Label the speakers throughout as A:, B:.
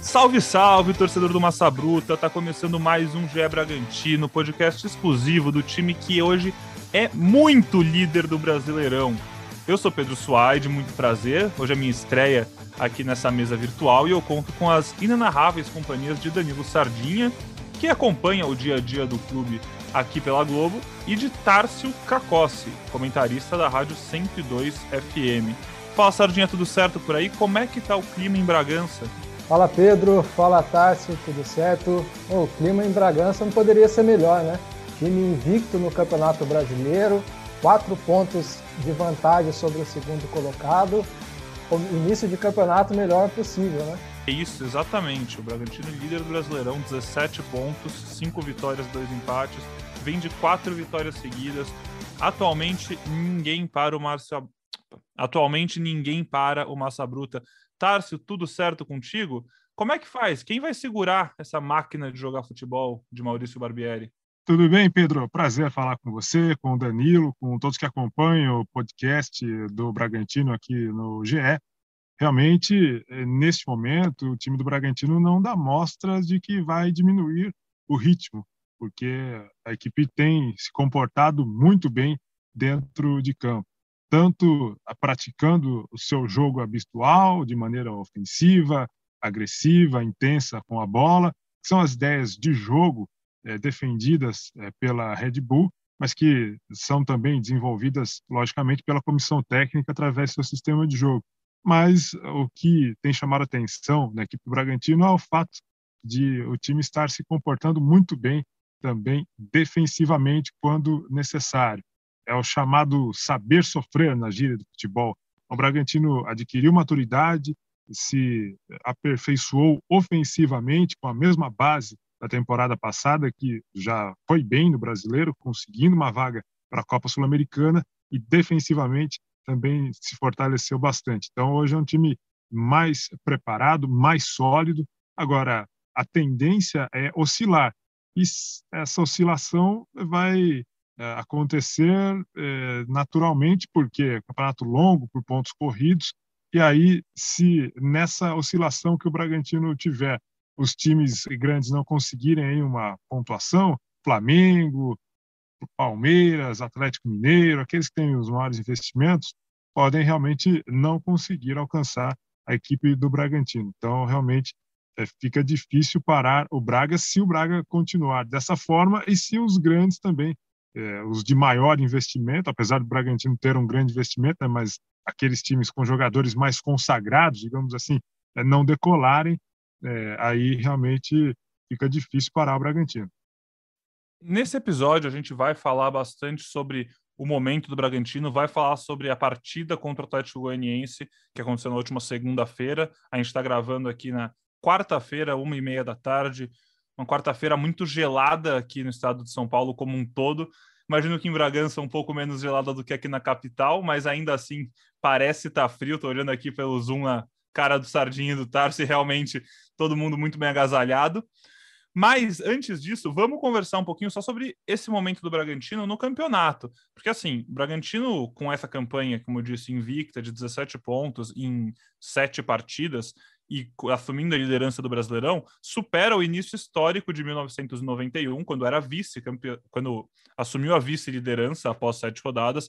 A: Salve, salve, torcedor do Massa Bruta. Tá começando mais um GE Bragantino, podcast exclusivo do time que hoje é muito líder do Brasileirão. Eu sou Pedro Suaide, muito prazer. Hoje é minha estreia aqui nessa mesa virtual e eu conto com as inenarráveis companhias de Danilo Sardinha, que acompanha o dia a dia do clube aqui pela Globo, e de Tárcio Cacossi, comentarista da Rádio 102 FM. Fala, Sardinha, tudo certo por aí? Como é que tá o clima em Bragança?
B: Fala, Pedro. Fala, Tárcio. Tudo certo? O clima em Bragança não poderia ser melhor, né? Time invicto no Campeonato Brasileiro, quatro pontos de vantagem sobre o segundo colocado. O início de campeonato melhor possível, né?
A: É isso, exatamente. O Bragantino líder do Brasileirão, 17 pontos, 5 vitórias, 2 empates, vem de 4 vitórias seguidas. Atualmente ninguém para o Márcio Atualmente ninguém para o Massa Bruta. Tárcio, tudo certo contigo? Como é que faz? Quem vai segurar essa máquina de jogar futebol de Maurício Barbieri?
C: Tudo bem, Pedro? Prazer falar com você, com o Danilo, com todos que acompanham o podcast do Bragantino aqui no GE realmente, eh, neste momento, o time do Bragantino não dá mostras de que vai diminuir o ritmo, porque a equipe tem se comportado muito bem dentro de campo, tanto praticando o seu jogo habitual, de maneira ofensiva, agressiva, intensa com a bola, que são as ideias de jogo é, defendidas é, pela Red Bull, mas que são também desenvolvidas, logicamente, pela comissão técnica através do seu sistema de jogo mas o que tem chamado atenção na equipe do Bragantino é o fato de o time estar se comportando muito bem também defensivamente quando necessário. É o chamado saber sofrer na gíria do futebol. O Bragantino adquiriu maturidade, se aperfeiçoou ofensivamente com a mesma base da temporada passada, que já foi bem no brasileiro, conseguindo uma vaga para a Copa Sul-Americana, e defensivamente também se fortaleceu bastante. Então, hoje é um time mais preparado, mais sólido. Agora, a tendência é oscilar. E essa oscilação vai é, acontecer é, naturalmente, porque é um campeonato longo, por pontos corridos, e aí, se nessa oscilação que o Bragantino tiver, os times grandes não conseguirem uma pontuação, Flamengo, Palmeiras, Atlético Mineiro, aqueles que têm os maiores investimentos, podem realmente não conseguir alcançar a equipe do Bragantino. Então, realmente, é, fica difícil parar o Braga se o Braga continuar dessa forma e se os grandes também, é, os de maior investimento, apesar do Bragantino ter um grande investimento, né, mas aqueles times com jogadores mais consagrados, digamos assim, é, não decolarem, é, aí realmente fica difícil parar o Bragantino.
A: Nesse episódio, a gente vai falar bastante sobre o momento do Bragantino, vai falar sobre a partida contra o Atlético Goianiense, que aconteceu na última segunda-feira. A gente está gravando aqui na quarta-feira, uma e meia da tarde. Uma quarta-feira muito gelada aqui no estado de São Paulo como um todo. Imagino que em Bragança um pouco menos gelada do que aqui na capital, mas ainda assim parece estar tá frio. Estou olhando aqui pelo zoom na cara do Sardinha e do Tarso e realmente todo mundo muito bem agasalhado. Mas antes disso, vamos conversar um pouquinho só sobre esse momento do Bragantino no campeonato. Porque assim, o Bragantino, com essa campanha, como eu disse, invicta de 17 pontos em sete partidas e assumindo a liderança do Brasileirão, supera o início histórico de 1991, quando era vice, quando assumiu a vice-liderança após sete rodadas,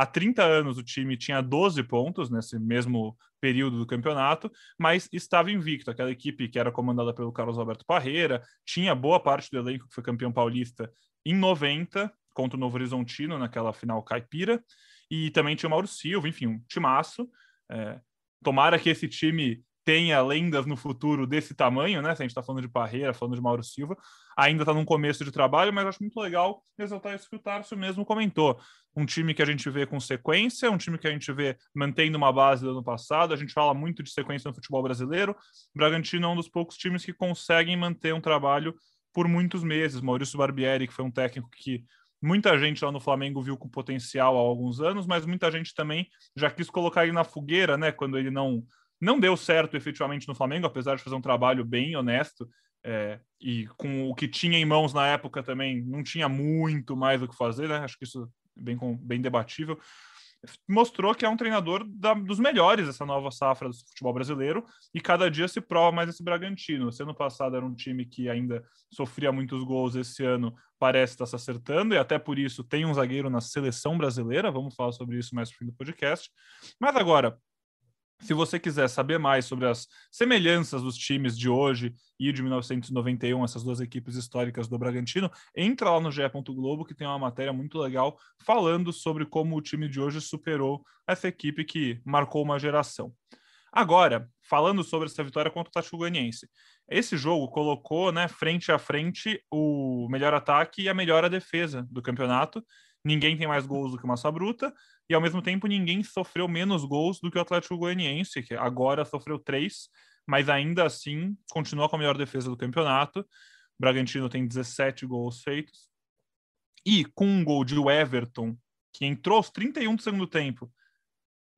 A: Há 30 anos o time tinha 12 pontos nesse mesmo período do campeonato, mas estava invicto. Aquela equipe que era comandada pelo Carlos Alberto Parreira tinha boa parte do elenco que foi campeão paulista em 90 contra o Novo Horizontino naquela final caipira, e também tinha o Mauro Silva, enfim, um timaço. É, tomara que esse time tenha lendas no futuro desse tamanho, né? Se a gente está falando de Parreira, falando de Mauro Silva, ainda está num começo de trabalho, mas acho muito legal ressaltar isso que o Tarso mesmo comentou. Um time que a gente vê com sequência, um time que a gente vê mantendo uma base do ano passado. A gente fala muito de sequência no futebol brasileiro. Bragantino é um dos poucos times que conseguem manter um trabalho por muitos meses. Maurício Barbieri, que foi um técnico que muita gente lá no Flamengo viu com potencial há alguns anos, mas muita gente também já quis colocar ele na fogueira, né? Quando ele não não deu certo efetivamente no Flamengo, apesar de fazer um trabalho bem honesto. É, e com o que tinha em mãos na época também não tinha muito mais o que fazer, né? Acho que isso é bem, bem debatível. mostrou que é um treinador da, dos melhores dessa nova safra do futebol brasileiro e cada dia se prova mais esse Bragantino. Esse ano passado era um time que ainda sofria muitos gols, esse ano parece estar se acertando e até por isso tem um zagueiro na seleção brasileira. Vamos falar sobre isso mais no fim do podcast. Mas agora, se você quiser saber mais sobre as semelhanças dos times de hoje e de 1991, essas duas equipes históricas do Bragantino, entra lá no GE. Globo que tem uma matéria muito legal falando sobre como o time de hoje superou essa equipe que marcou uma geração. Agora, falando sobre essa vitória contra o Atlético Goianiense. Esse jogo colocou, né, frente a frente o melhor ataque e a melhor defesa do campeonato. Ninguém tem mais gols do que o Massa Bruta e ao mesmo tempo ninguém sofreu menos gols do que o Atlético Goianiense, que agora sofreu três, mas ainda assim continua com a melhor defesa do campeonato. O Bragantino tem 17 gols feitos. E com um gol de Everton, que entrou aos 31 do segundo tempo,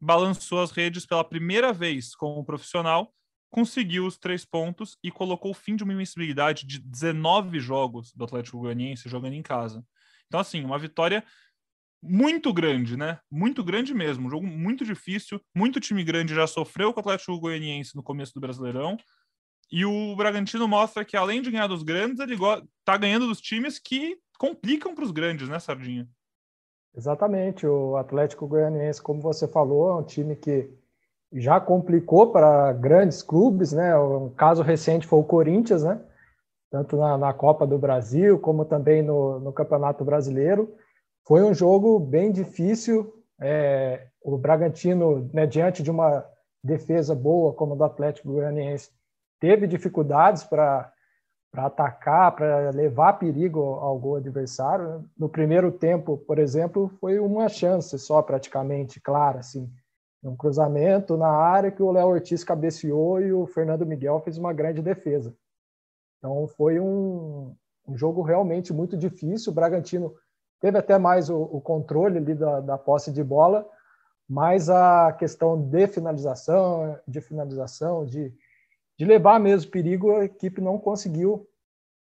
A: balançou as redes pela primeira vez como profissional, conseguiu os três pontos e colocou o fim de uma invencibilidade de 19 jogos do Atlético Goianiense jogando em casa. Então, assim, uma vitória muito grande, né? Muito grande mesmo. Um jogo muito difícil. Muito time grande já sofreu com o Atlético Goianiense no começo do Brasileirão. E o Bragantino mostra que, além de ganhar dos grandes, ele tá ganhando dos times que complicam para os grandes, né, Sardinha?
B: Exatamente. O Atlético Goianiense, como você falou, é um time que já complicou para grandes clubes, né? Um caso recente foi o Corinthians, né? Tanto na, na Copa do Brasil, como também no, no Campeonato Brasileiro. Foi um jogo bem difícil. É, o Bragantino, né, diante de uma defesa boa como a do Atlético Goianiense, teve dificuldades para atacar, para levar perigo ao gol adversário. No primeiro tempo, por exemplo, foi uma chance só praticamente clara, assim, um cruzamento na área que o Léo Ortiz cabeceou e o Fernando Miguel fez uma grande defesa. Então foi um, um jogo realmente muito difícil. O Bragantino teve até mais o, o controle ali da, da, posse de bola, mas a questão de finalização, de finalização, de, de levar mesmo perigo, a equipe não conseguiu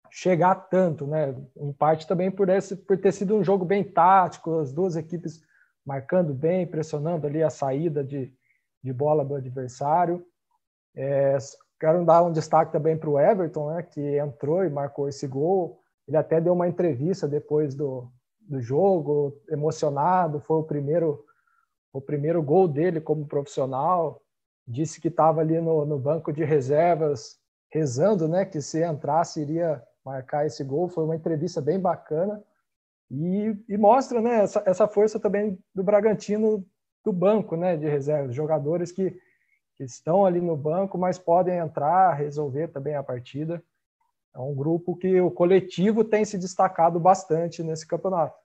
B: chegar tanto, né? Em parte também por, esse, por ter sido um jogo bem tático, as duas equipes marcando bem, pressionando ali a saída de, de bola do adversário. É, quero dar um destaque também para o Everton, né, que entrou e marcou esse gol. Ele até deu uma entrevista depois do, do jogo, emocionado, foi o primeiro o primeiro gol dele como profissional. Disse que estava ali no, no banco de reservas, rezando, né, que se entrasse iria marcar esse gol. Foi uma entrevista bem bacana e, e mostra, né, essa, essa força também do Bragantino do banco, né, de reservas, jogadores que, que estão ali no banco, mas podem entrar, resolver também a partida. É um grupo que o coletivo tem se destacado bastante nesse campeonato.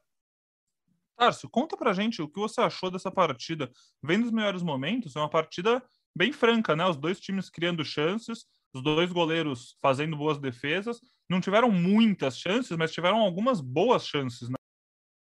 A: Tarso, conta pra gente o que você achou dessa partida. Vendo os melhores momentos, é uma partida bem franca, né? Os dois times criando chances, os dois goleiros fazendo boas defesas. Não tiveram muitas chances, mas tiveram algumas boas chances, né?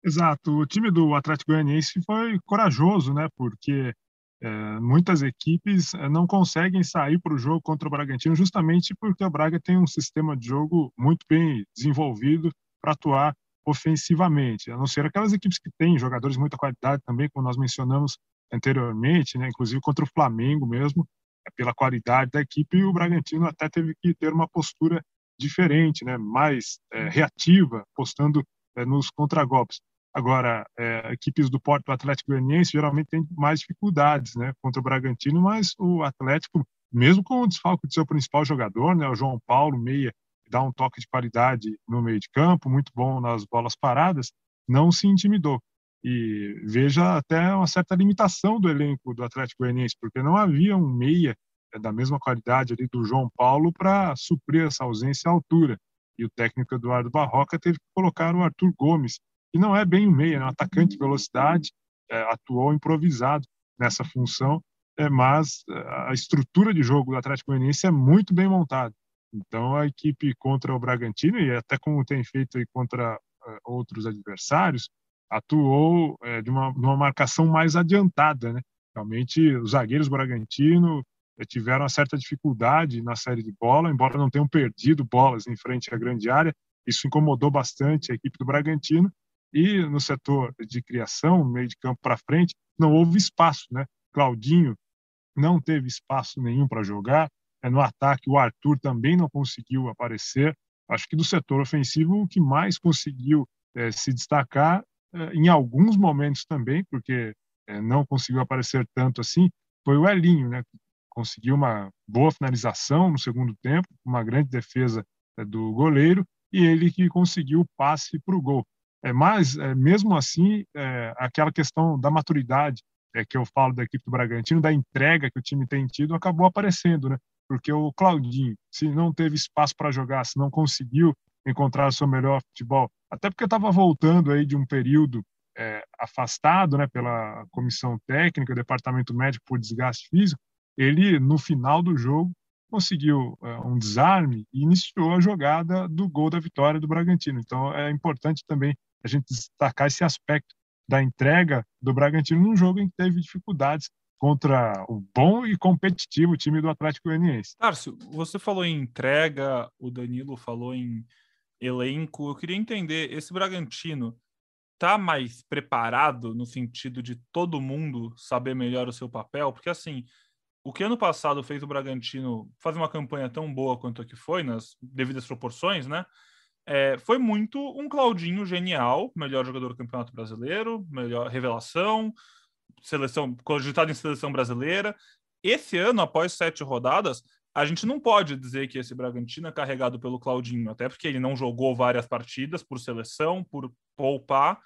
C: Exato. O time do Atlético Goianiense foi corajoso, né? Porque é, muitas equipes é, não conseguem sair para o jogo contra o Bragantino justamente porque o Braga tem um sistema de jogo muito bem desenvolvido para atuar ofensivamente, a não ser aquelas equipes que têm jogadores de muita qualidade também, como nós mencionamos anteriormente, né, inclusive contra o Flamengo mesmo, é pela qualidade da equipe, o Bragantino até teve que ter uma postura diferente, né, mais é, reativa, postando é, nos contragolpes. Agora, é, equipes do Porto Atlético Goianiense geralmente têm mais dificuldades né, contra o Bragantino, mas o Atlético, mesmo com o desfalque do seu principal jogador, né, o João Paulo, meia, dá um toque de qualidade no meio de campo, muito bom nas bolas paradas, não se intimidou. E veja até uma certa limitação do elenco do Atlético Goianiense, porque não havia um meia é, da mesma qualidade ali do João Paulo para suprir essa ausência à altura. E o técnico Eduardo Barroca teve que colocar o Arthur Gomes, que não é bem um meia, é um atacante de velocidade, é, atuou improvisado nessa função, é, mas é, a estrutura de jogo do Atlético Goianiense é muito bem montada. Então a equipe contra o Bragantino e até como tem feito aí contra uh, outros adversários atuou uh, de, uma, uma, marcação mais adiantada, né? Realmente os zagueiros Bragantino uh, tiveram uma certa dificuldade na série de bola, embora não tenham perdido bolas em frente à grande área. Isso incomodou bastante a equipe do Bragantino E no setor de criação, meio de campo para frente, não houve espaço, né? Claudinho não teve espaço nenhum para jogar. É, no ataque, o Arthur também não conseguiu aparecer. Acho que do setor ofensivo, o que mais conseguiu é, se destacar, é, em alguns momentos também, porque é, não conseguiu aparecer tanto assim, foi o Elinho, né? Conseguiu uma boa finalização no segundo tempo, uma grande defesa do goleiro, e ele que conseguiu o passe para o gol. É, mas, é, mesmo assim, é, aquela questão da maturidade é, que eu falo da equipe do Bragantino, da entrega que o time tem tido, acabou aparecendo, né? Porque o Claudinho, se não teve espaço para jogar, se não conseguiu encontrar o seu melhor futebol, até porque estava voltando aí de um período é, afastado, né, pela comissão técnica, departamento médico por desgaste físico, ele no final do jogo conseguiu é, um desarme e iniciou a jogada do gol da vitória do Bragantino. Então é importante também a gente destacar esse aspecto da entrega do Bragantino num jogo em que teve dificuldades contra o bom e competitivo time do Atlético Goianiense.
A: Tarso, você falou em entrega, o Danilo falou em elenco. Eu queria entender, esse Bragantino tá mais preparado no sentido de todo mundo saber melhor o seu papel? Porque assim, o que ano passado fez o Bragantino fazer uma campanha tão boa quanto a que foi, nas devidas proporções, né? É, foi muito um Claudinho genial, melhor jogador do Campeonato Brasileiro, melhor revelação, seleção cogitado em seleção brasileira. Esse ano, após sete rodadas, a gente não pode dizer que esse Bragantino é carregado pelo Claudinho, até porque ele não jogou várias partidas por seleção, por poupar.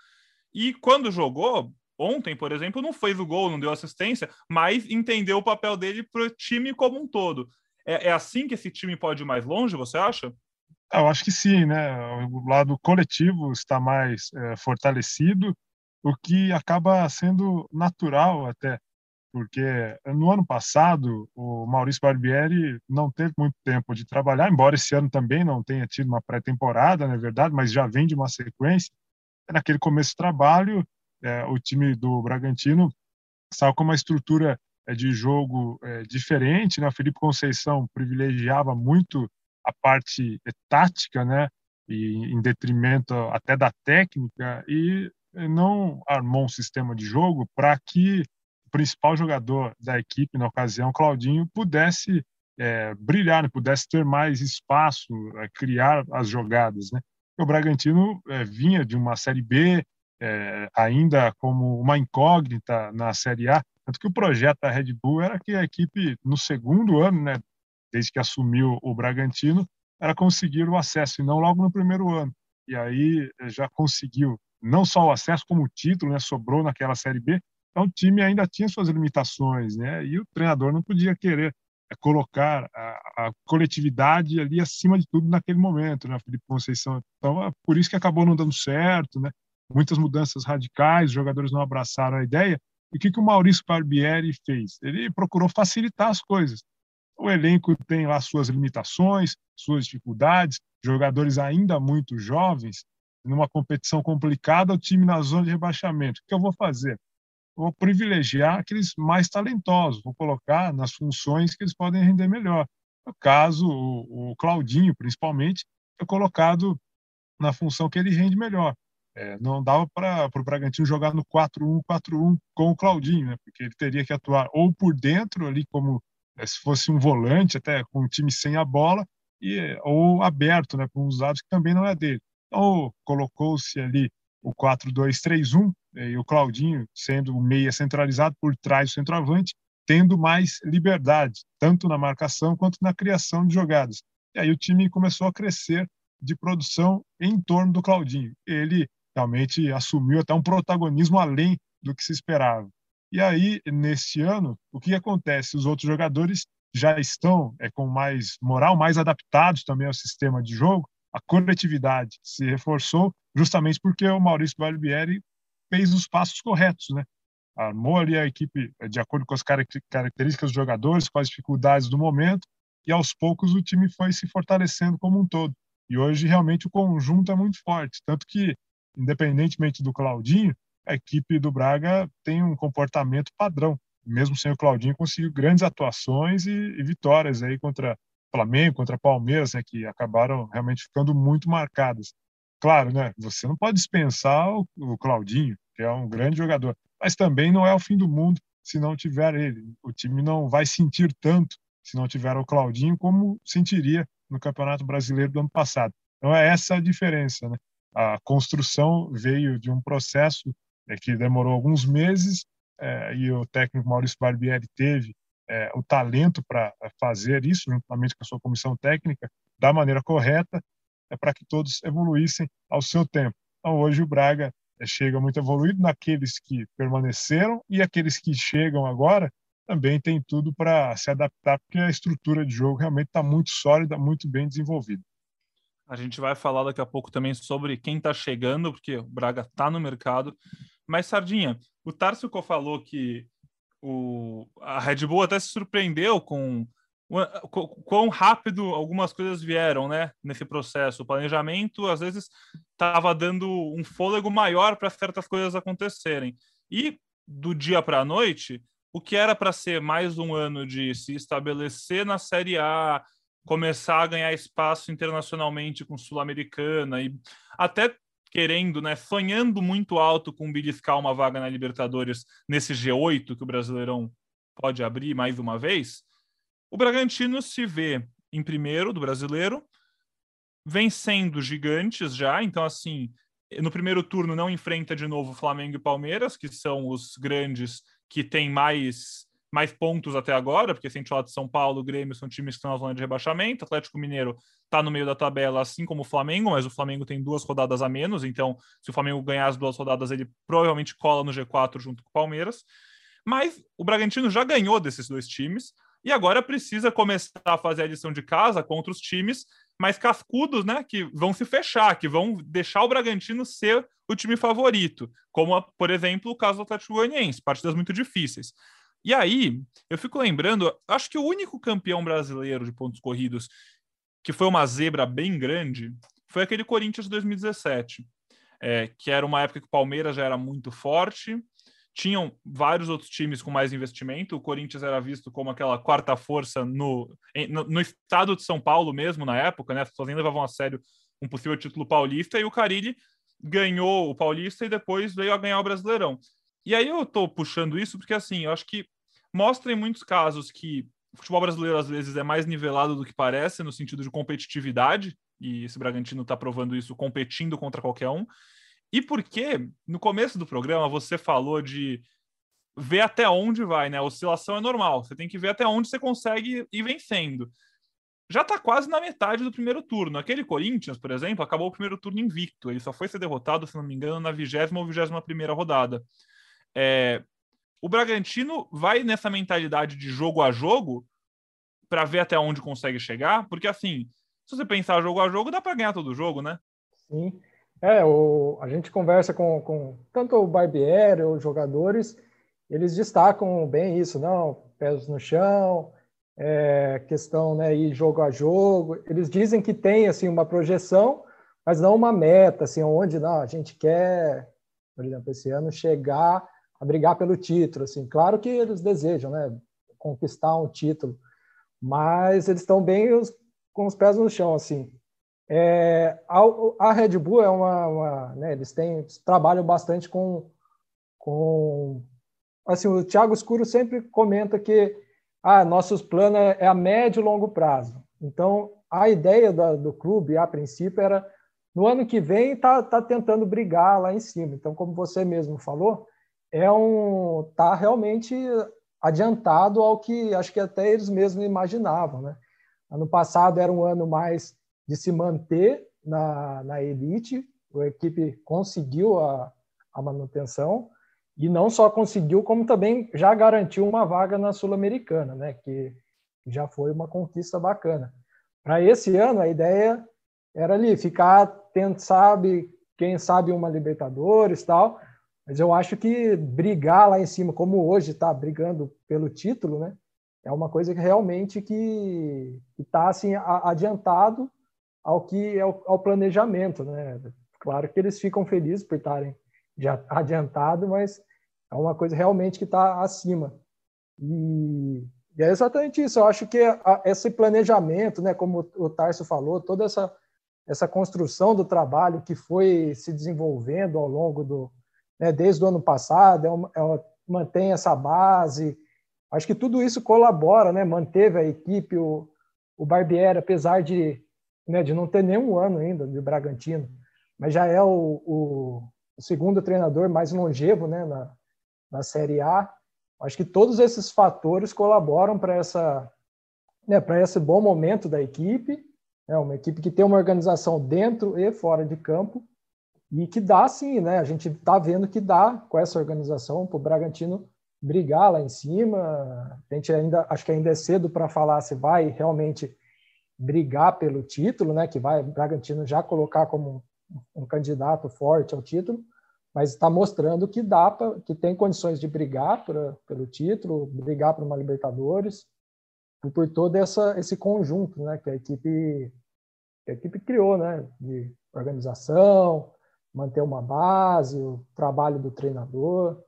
A: E quando jogou, ontem, por exemplo, não fez o gol, não deu assistência, mas entendeu o papel dele para o time como um todo. É, é assim que esse time pode ir mais longe, você acha?
C: Eu acho que sim, né? O lado coletivo está mais é, fortalecido, o que acaba sendo natural até, porque no ano passado o Maurício Barbieri não teve muito tempo de trabalhar, embora esse ano também não tenha tido uma pré-temporada, na é verdade, mas já vem de uma sequência. Naquele começo de trabalho, é, o time do Bragantino estava com uma estrutura é, de jogo diferente, né? O Felipe Conceição privilegiava muito a parte tática, né? E em detrimento até da técnica e não armou um sistema de jogo para que o principal jogador da equipe na ocasião, Claudinho, pudesse é, brilhar, né? pudesse ter mais espaço, é, criar as jogadas, né? O Bragantino é, vinha de uma série B, é, ainda como uma incógnita na série A, tanto que o projeto da Red Bull era que a equipe no segundo ano, né, desde que assumiu o Bragantino, era conseguir o acesso, e não logo no primeiro ano. E aí eh, já conseguiu não só o acesso, como o título, né, sobrou naquela Série B. Então o time ainda tinha suas limitações, né, e o treinador não podia querer eh, colocar a, a, coletividade ali acima de tudo naquele momento, né, Felipe Conceição. Então é por isso que acabou não dando certo, né, muitas mudanças radicais, os jogadores não abraçaram a ideia. E o que, que o Maurício Barbieri fez? Ele procurou facilitar as coisas. O elenco tem lá suas limitações, suas dificuldades, jogadores ainda muito jovens, numa competição complicada, o time na zona de rebaixamento. O que eu vou fazer? vou privilegiar aqueles mais talentosos, vou colocar nas funções que eles podem render melhor. No caso, o, Claudinho, principalmente, é colocado na função que ele rende melhor. É, não dava para o Bragantino jogar no 4-1-4-1 com o Claudinho, né? porque ele teria que atuar ou por dentro, ali como se fosse um volante, até com o time sem a bola, e, ou aberto, né, com os lados que também não é dele. Então, colocou-se ali o 4-2-3-1, e o Claudinho sendo o meia centralizado por trás do centroavante, tendo mais liberdade, tanto na marcação quanto na criação de jogadas. E aí o time começou a crescer de produção em torno do Claudinho. Ele realmente assumiu até um protagonismo além do que se esperava. E aí, neste ano, o que acontece? Os outros jogadores já estão é, com mais moral, mais adaptados também ao sistema de jogo. A coletividade se reforçou justamente porque o Maurício Barbieri fez os passos corretos, né? Armou ali a equipe é, de acordo com as características dos jogadores, com as dificuldades do momento, e aos poucos o time foi se fortalecendo como um todo. E hoje realmente o conjunto é muito forte, tanto que independentemente do Claudinho, a equipe do Braga tem um comportamento padrão. Mesmo sem o Claudinho, conseguiu grandes atuações e, e vitórias aí contra Flamengo, contra Palmeiras, né, que acabaram realmente ficando muito marcadas. claro, né? Você não pode dispensar o, o Claudinho, que é um grande jogador, mas também não é o fim do mundo se não tiver ele. O time não vai sentir tanto se não tiver o Claudinho como sentiria no Campeonato Brasileiro do ano passado. Então é essa a diferença, né? A construção veio de um processo é, que demorou alguns meses é, e o técnico Maurício Barbieri teve é, o talento para fazer isso, juntamente com a sua comissão técnica, da maneira correta, é, para que todos evoluíssem ao seu tempo. Então, hoje o Braga é, chega muito evoluído naqueles que permaneceram e aqueles que chegam agora também tem tudo para se adaptar, porque a estrutura de jogo realmente está muito sólida, muito bem desenvolvida.
A: A gente vai falar daqui a pouco também sobre quem está chegando, porque o Braga está no mercado. Mas, Sardinha, o Tarso falou que o, a Red Bull até se surpreendeu com quão rápido algumas coisas vieram, né, nesse processo. O planejamento, às vezes, estava dando um fôlego maior para certas coisas acontecerem. E do dia para a noite, o que era para ser mais um ano de se estabelecer na Série A, começar a ganhar espaço internacionalmente com Sul-Americana e até querendo, né, sonhando muito alto com beliscar uma vaga na Libertadores nesse G8 que o Brasileirão pode abrir mais uma vez, o Bragantino se vê em primeiro do Brasileiro, vencendo gigantes já, então assim, no primeiro turno não enfrenta de novo Flamengo e Palmeiras, que são os grandes que têm mais mais pontos até agora, porque se a gente falar de São Paulo, Grêmio são times que estão na zona de rebaixamento, Atlético Mineiro está no meio da tabela, assim como o Flamengo, mas o Flamengo tem duas rodadas a menos, então se o Flamengo ganhar as duas rodadas, ele provavelmente cola no G4 junto com o Palmeiras. Mas o Bragantino já ganhou desses dois times e agora precisa começar a fazer a lição de casa contra os times mais cascudos, né, que vão se fechar, que vão deixar o Bragantino ser o time favorito, como, por exemplo, o caso do Atlético Goianiense, partidas muito difíceis. E aí, eu fico lembrando, acho que o único campeão brasileiro de pontos corridos que foi uma zebra bem grande foi aquele Corinthians de 2017, é, que era uma época que o Palmeiras já era muito forte, tinham vários outros times com mais investimento. O Corinthians era visto como aquela quarta força no, no, no estado de São Paulo mesmo na época, né? As pessoas nem levavam a sério um possível título paulista e o Carilli ganhou o paulista e depois veio a ganhar o Brasileirão. E aí eu tô puxando isso porque, assim, eu acho que mostra em muitos casos que o futebol brasileiro, às vezes, é mais nivelado do que parece, no sentido de competitividade, e esse Bragantino está provando isso competindo contra qualquer um. E porque, no começo do programa, você falou de ver até onde vai, né? A oscilação é normal, você tem que ver até onde você consegue ir vencendo. Já está quase na metade do primeiro turno. Aquele Corinthians, por exemplo, acabou o primeiro turno invicto. Ele só foi ser derrotado, se não me engano, na vigésima ou vigésima primeira rodada. É, o Bragantino vai nessa mentalidade de jogo a jogo para ver até onde consegue chegar, porque assim, se você pensar jogo a jogo, dá para ganhar todo jogo, né?
B: Sim. É, o, a gente conversa com, com tanto o Barbieri, os jogadores, eles destacam bem isso, não, pés no chão, é, questão, né, ir jogo a jogo. Eles dizem que tem, assim, uma projeção, mas não uma meta, assim, onde, não, a gente quer, por exemplo, esse ano chegar a brigar pelo título. Assim. Claro que eles desejam né, conquistar um título, mas eles estão bem os, com os pés no chão. assim. É, a, a, Red Bull é uma, uma né, eles têm trabalham bastante com, com assim o Thiago Escuro sempre comenta que ah, nossos planos é, é a médio e longo prazo. Então a ideia da, do clube a princípio era no ano que vem tá, tá tentando brigar lá em cima. Então como você mesmo falou, é um tá realmente adiantado ao que acho que até eles mesmos imaginavam, né? Ano passado era um ano mais de se manter na, na elite, a equipe conseguiu a, a manutenção e não só conseguiu, como também já garantiu uma vaga na Sul-Americana, né? Que já foi uma conquista bacana. Para esse ano a ideia era ali ficar, tendo, sabe, quem sabe uma Libertadores tal, mas eu acho que brigar lá em cima, como hoje está brigando pelo título, né? É uma coisa que realmente que está assim adiantado ao que é o, ao planejamento, né? Claro que eles ficam felizes por estarem já adiantado, mas é uma coisa realmente que está acima. E, e, é exatamente isso. Eu acho que a, esse planejamento, né? Como o Tarso falou, toda essa essa construção do trabalho que foi se desenvolvendo ao longo do, né, desde o ano passado, é uma, é uma, mantém essa base. Acho que tudo isso colabora, né? Manteve a equipe, o, o Barbieri, apesar de, né, de não ter nenhum ano ainda de Bragantino, mas já é o, o, o segundo treinador mais longevo, né, na, na Série A. Acho que todos esses fatores colaboram para essa, né, para esse bom momento da equipe. É uma equipe que tem uma organização dentro e fora de campo e que dá sim, né? A gente está vendo que dá com essa organização para o Bragantino brigar lá em cima. A gente ainda acho que ainda é cedo para falar se vai realmente brigar pelo título, né? Que vai o Bragantino já colocar como um, candidato forte ao título, mas está mostrando que dá pra, que tem condições de brigar pra, pelo título, brigar por uma Libertadores, por, por todo essa, esse conjunto, né? Que a equipe que a equipe criou, né? De organização, manter uma base, o trabalho do treinador.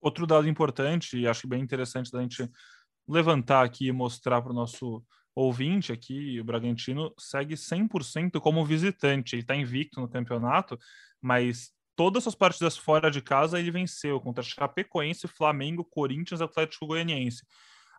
A: Outro dado importante, e acho bem interessante da gente levantar aqui e mostrar para o nosso ouvinte aqui, o Bragantino segue 100% como visitante. Ele está invicto no campeonato, mas todas as partidas fora de casa ele venceu contra Chapecoense, Flamengo, Corinthians Atlético Goianiense.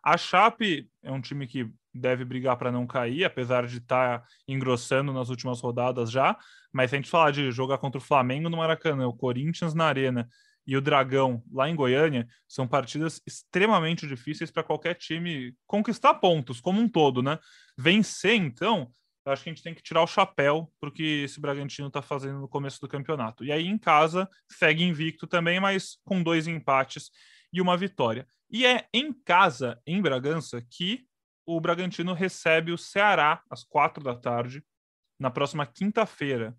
A: A Chape é um time que deve brigar para não cair, apesar de estar tá engrossando nas últimas rodadas já. Mas se a gente falar de jogar contra o Flamengo no Maracanã, o Corinthians na Arena e o Dragão lá em Goiânia, são partidas extremamente difíceis para qualquer time conquistar pontos como um todo, né? Vencer, então, eu acho que a gente tem que tirar o chapéu porque esse Bragantino está fazendo no começo do campeonato. E aí em casa segue invicto também, mas com dois empates e uma vitória. E é em casa, em Bragança, que o Bragantino recebe o Ceará às quatro da tarde, na próxima quinta-feira.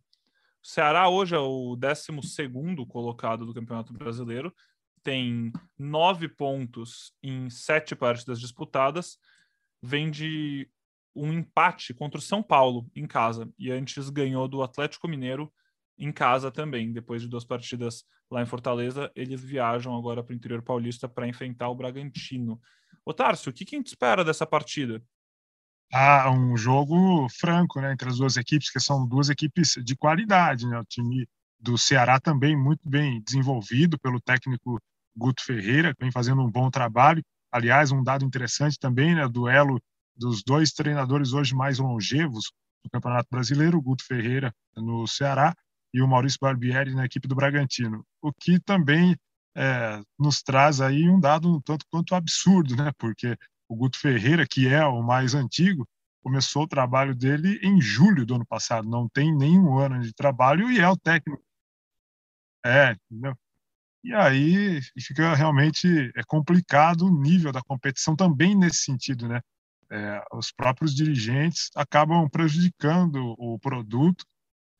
A: O Ceará hoje é o 12 colocado do Campeonato Brasileiro, tem nove pontos em sete partidas disputadas, vem de um empate contra o São Paulo em casa e antes ganhou do Atlético Mineiro em casa também. Depois de duas partidas lá em Fortaleza, eles viajam agora para o interior paulista para enfrentar o Bragantino. Ô Tarso, o que, que a gente espera dessa partida?
C: Ah, um jogo franco né, entre as duas equipes, que são duas equipes de qualidade. Né? O time do Ceará também muito bem desenvolvido pelo técnico Guto Ferreira, que vem fazendo um bom trabalho. Aliás, um dado interessante também, né, duelo dos dois treinadores hoje mais longevos do Campeonato Brasileiro, o Guto Ferreira no Ceará e o Maurício Barbieri na equipe do Bragantino, o que também é, nos traz aí um dado um tanto quanto absurdo, né? Porque o Guto Ferreira, que é o mais antigo, começou o trabalho dele em julho do ano passado, não tem nenhum ano de trabalho e é o técnico. É, entendeu? E aí fica realmente é complicado o nível da competição também nesse sentido, né? É, os próprios dirigentes acabam prejudicando o produto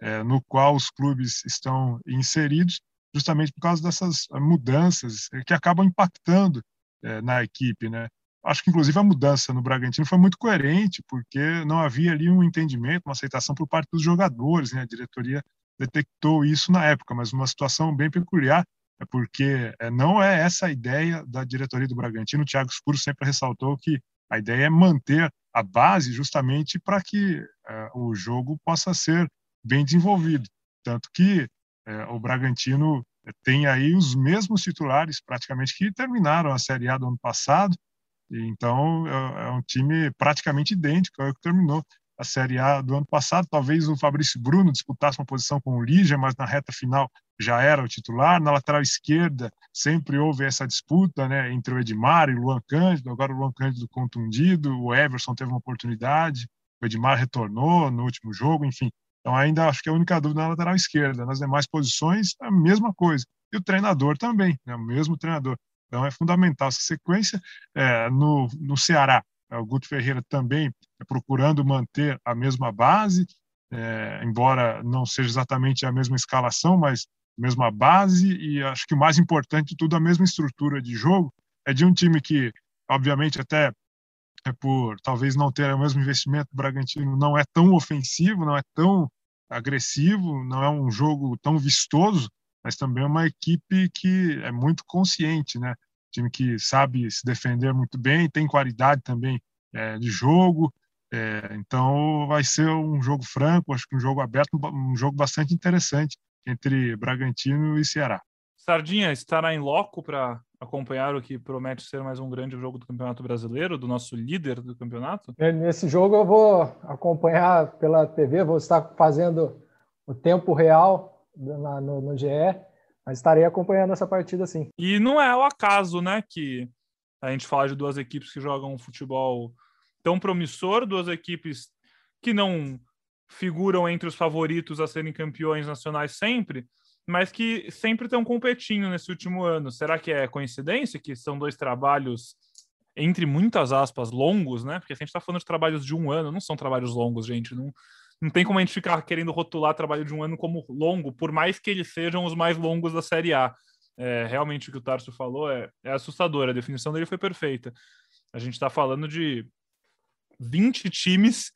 C: é, no qual os clubes estão inseridos justamente por causa dessas mudanças que acabam impactando é, na equipe, né? Acho que inclusive a mudança no Bragantino foi muito coerente, porque não havia ali um entendimento, uma aceitação por parte dos jogadores, né? A diretoria detectou isso na época, mas uma situação bem peculiar, é porque não é essa a ideia da diretoria do Bragantino. O Thiago Escuro sempre ressaltou que a ideia é manter a base justamente para que o jogo possa ser bem desenvolvido. Tanto que é, o Bragantino tem aí os mesmos titulares praticamente que terminaram a Série A do ano passado, então é, é um time praticamente idêntico ao que terminou a Série A do ano passado. Talvez o Fabrício Bruno disputasse uma posição com o Lígia, mas na reta final já era o titular. Na lateral esquerda sempre houve essa disputa né, entre o Edmar e o Luan Cândido. Agora o Luan Cândido contundido, o Everson teve uma oportunidade, o Edmar retornou no último jogo, enfim. Então, ainda acho que a única dúvida é na lateral esquerda. Nas demais posições, a mesma coisa. E o treinador também, né? o mesmo treinador. Então, é fundamental essa sequência. É, no, no Ceará, é, o Guto Ferreira também é procurando manter a mesma base, é, embora não seja exatamente a mesma escalação, mas mesma base. E acho que o mais importante de tudo, a mesma estrutura de jogo. É de um time que, obviamente, até é por talvez não ter o mesmo investimento, o Bragantino não é tão ofensivo, não é tão agressivo, não é um jogo tão vistoso, mas também é uma equipe que é muito consciente, né? Time que sabe se defender muito bem, tem qualidade também é, de jogo, É, então vai ser um jogo franco, acho que um jogo aberto, um jogo bastante interessante entre Bragantino e Ceará.
A: Sardinha estará em loco para acompanhar o que promete ser mais um grande jogo do Campeonato Brasileiro, do nosso líder do campeonato?
B: É, nesse jogo eu vou acompanhar pela TV, vou estar fazendo o tempo real na, no, no GE, mas estarei acompanhando essa partida sim.
A: E não é o acaso, né, que a gente fala de duas equipes que jogam um futebol tão promissor, duas equipes que não figuram entre os favoritos a serem campeões nacionais sempre, mas que sempre estão competindo nesse último ano. Será que é coincidência que são dois trabalhos, entre muitas aspas, longos, né? Porque a gente está falando de trabalhos de um ano, não são trabalhos longos, gente. Não, não tem como a gente ficar querendo rotular trabalho de um ano como longo, por mais que eles sejam os mais longos da Série A. É, realmente o que o Tarso falou é, é assustador, a definição dele foi perfeita. A gente está falando de 20 times,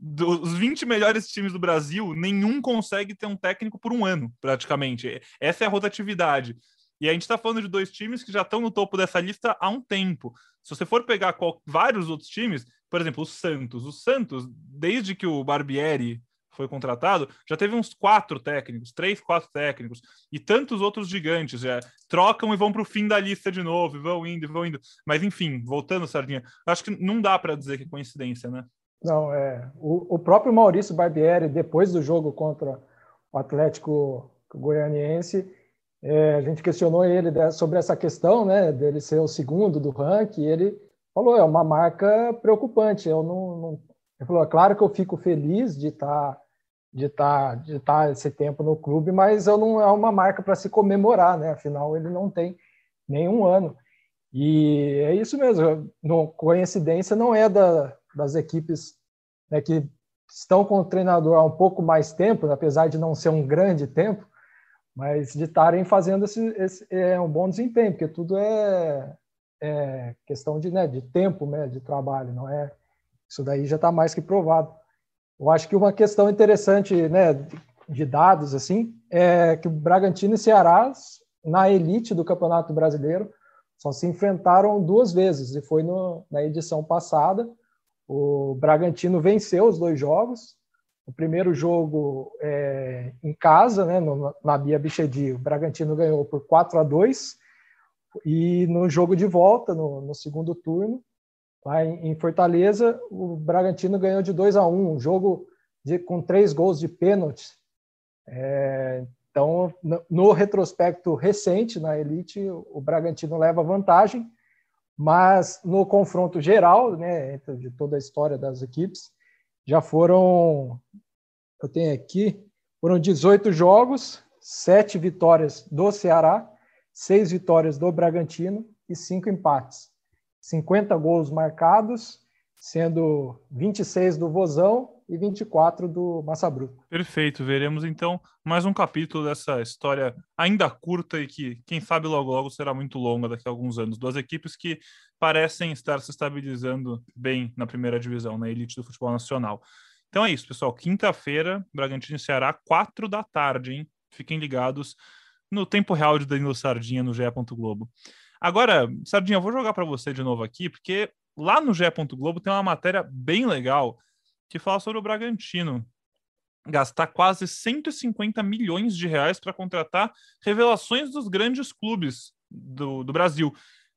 A: dos 20 melhores times do Brasil, nenhum consegue ter um técnico por um ano, praticamente. Essa é a rotatividade. E a gente está falando de dois times que já estão no topo dessa lista há um tempo. Se você for pegar qual, vários outros times, por exemplo, o Santos. O Santos, desde que o Barbieri foi contratado, já teve uns quatro técnicos, três, quatro técnicos, e tantos outros gigantes já trocam e vão para o fim da lista de novo, e vão indo, e vão indo. Mas enfim, voltando, Sardinha, acho que não dá para dizer que é coincidência, né?
B: Não, é. O, o, próprio Maurício Barbieri, depois do jogo contra o Atlético Goianiense, é, a gente questionou ele sobre essa questão, né, dele ser o segundo do ranking, ele falou, é uma marca preocupante, eu não, não... Ele falou, é claro que eu fico feliz de estar tá de estar tá, de estar tá esse tempo no clube, mas eu não é uma marca para se comemorar, né? Afinal, ele não tem nenhum ano. E é isso mesmo. No, coincidência não é da, das equipes né, que estão com o treinador há um pouco mais tempo, apesar de não ser um grande tempo, mas de estarem fazendo esse, esse é um bom desempenho, porque tudo é, é questão de, né, de tempo, né, de trabalho, não é? Isso daí já está mais que provado. Eu acho que uma questão interessante, né, de dados assim, é que o Bragantino e Ceará na elite do Campeonato Brasileiro só se enfrentaram duas vezes e foi no, na edição passada. O Bragantino venceu os dois jogos. O primeiro jogo é, em casa, né, no, na Bia Bichedi, o Bragantino ganhou por 4 a 2 e no jogo de volta, no, no segundo turno, Lá em, Fortaleza, o Bragantino ganhou de 2 a 1 um jogo de, com três gols de pênalti. É, então, no, retrospecto recente na Elite, o Bragantino leva vantagem, mas no confronto geral, né, de toda a história das equipes, já foram, eu tenho aqui, foram 18 jogos, sete vitórias do Ceará, seis vitórias do Bragantino e cinco empates. 50 gols marcados, sendo 26 do Vozão e 24 do Massa.
A: Perfeito, veremos então mais um capítulo dessa história ainda curta e que, quem sabe, logo logo será muito longa daqui a alguns anos. Duas equipes que parecem estar se estabilizando bem na primeira divisão, na elite do futebol nacional. Então é isso, pessoal. Quinta-feira, Bragantino e Ceará, quatro da tarde, hein? Fiquem ligados no tempo real de Danilo Sardinha no GE. Globo. Agora, Sardinha, eu vou jogar para você de novo aqui, porque lá no GE. Globo tem uma matéria bem legal que fala sobre o Bragantino gastar quase 150 milhões de reais para contratar revelações dos grandes clubes do, do Brasil.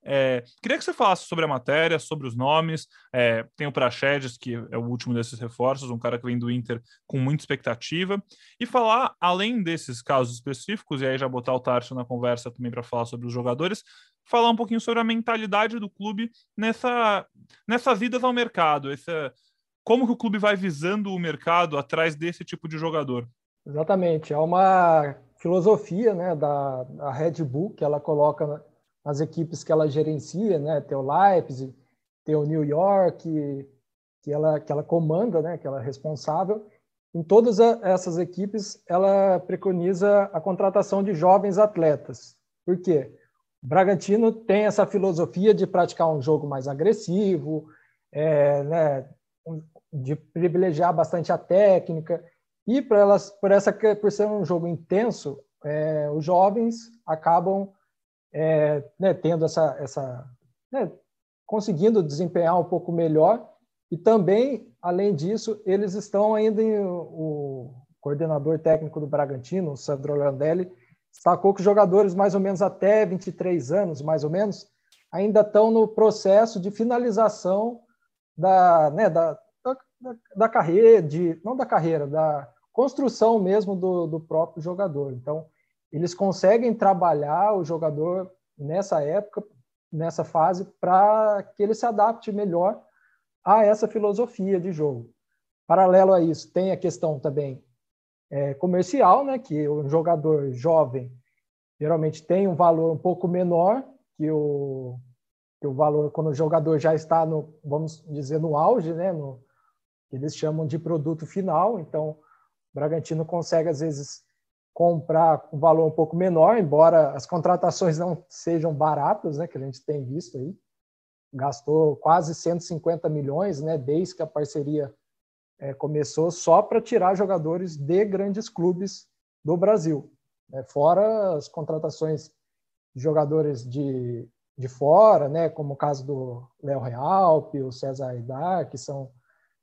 A: É, queria que você falasse sobre a matéria, sobre os nomes. É, tem o Praxedes, que é o último desses reforços, um cara que vem do Inter com muita expectativa. E falar, além desses casos específicos, e aí já botar o Tarso na conversa também para falar sobre os jogadores, falar um pouquinho sobre a mentalidade do clube nessa, nessas idas ao mercado. Essa, como que o clube vai visando o mercado atrás desse tipo de jogador?
B: Exatamente. É uma filosofia né, da, da Red Bull que ela coloca as equipes que ela gerencia, né? Tem o Leipzig, tem o New York, que ela, que ela comanda, né? Que ela é responsável. Em todas essas equipes, ela preconiza a contratação de jovens atletas. Por quê? Bragantino tem essa filosofia de praticar um jogo mais agressivo, é, né, de privilegiar bastante a técnica. E por elas, por essa, por ser um jogo intenso, é, os jovens acabam é, né, tendo essa, essa né, conseguindo desempenhar um pouco melhor. E também, além disso, eles estão ainda em, o coordenador técnico do Bragantino, o Sandro Landelli, destacou que os jogadores mais ou menos até 23 anos, mais ou menos, ainda estão no processo de finalização da, né, da, da, da carreira, de, não da carreira, da construção mesmo do, do próprio jogador. Então, eles conseguem trabalhar o jogador nessa época, nessa fase, para que ele se adapte melhor a essa filosofia de jogo. Paralelo a isso, tem a questão também é, comercial, né, que o jogador jovem geralmente tem um valor um pouco menor que o, que o valor quando o jogador já está no, vamos dizer, no auge, né, no, eles chamam de produto final. Então, o Bragantino consegue, às vezes, comprar com um valor um pouco menor, embora as contratações não sejam baratas, né, que a gente tem visto aí. Gastou quase 150 milhões, né, desde que a parceria é, começou, só para tirar jogadores de grandes clubes do Brasil. Né, fora as contratações de jogadores de, de fora, né, como o caso do Léo Real, o César Aidar, que são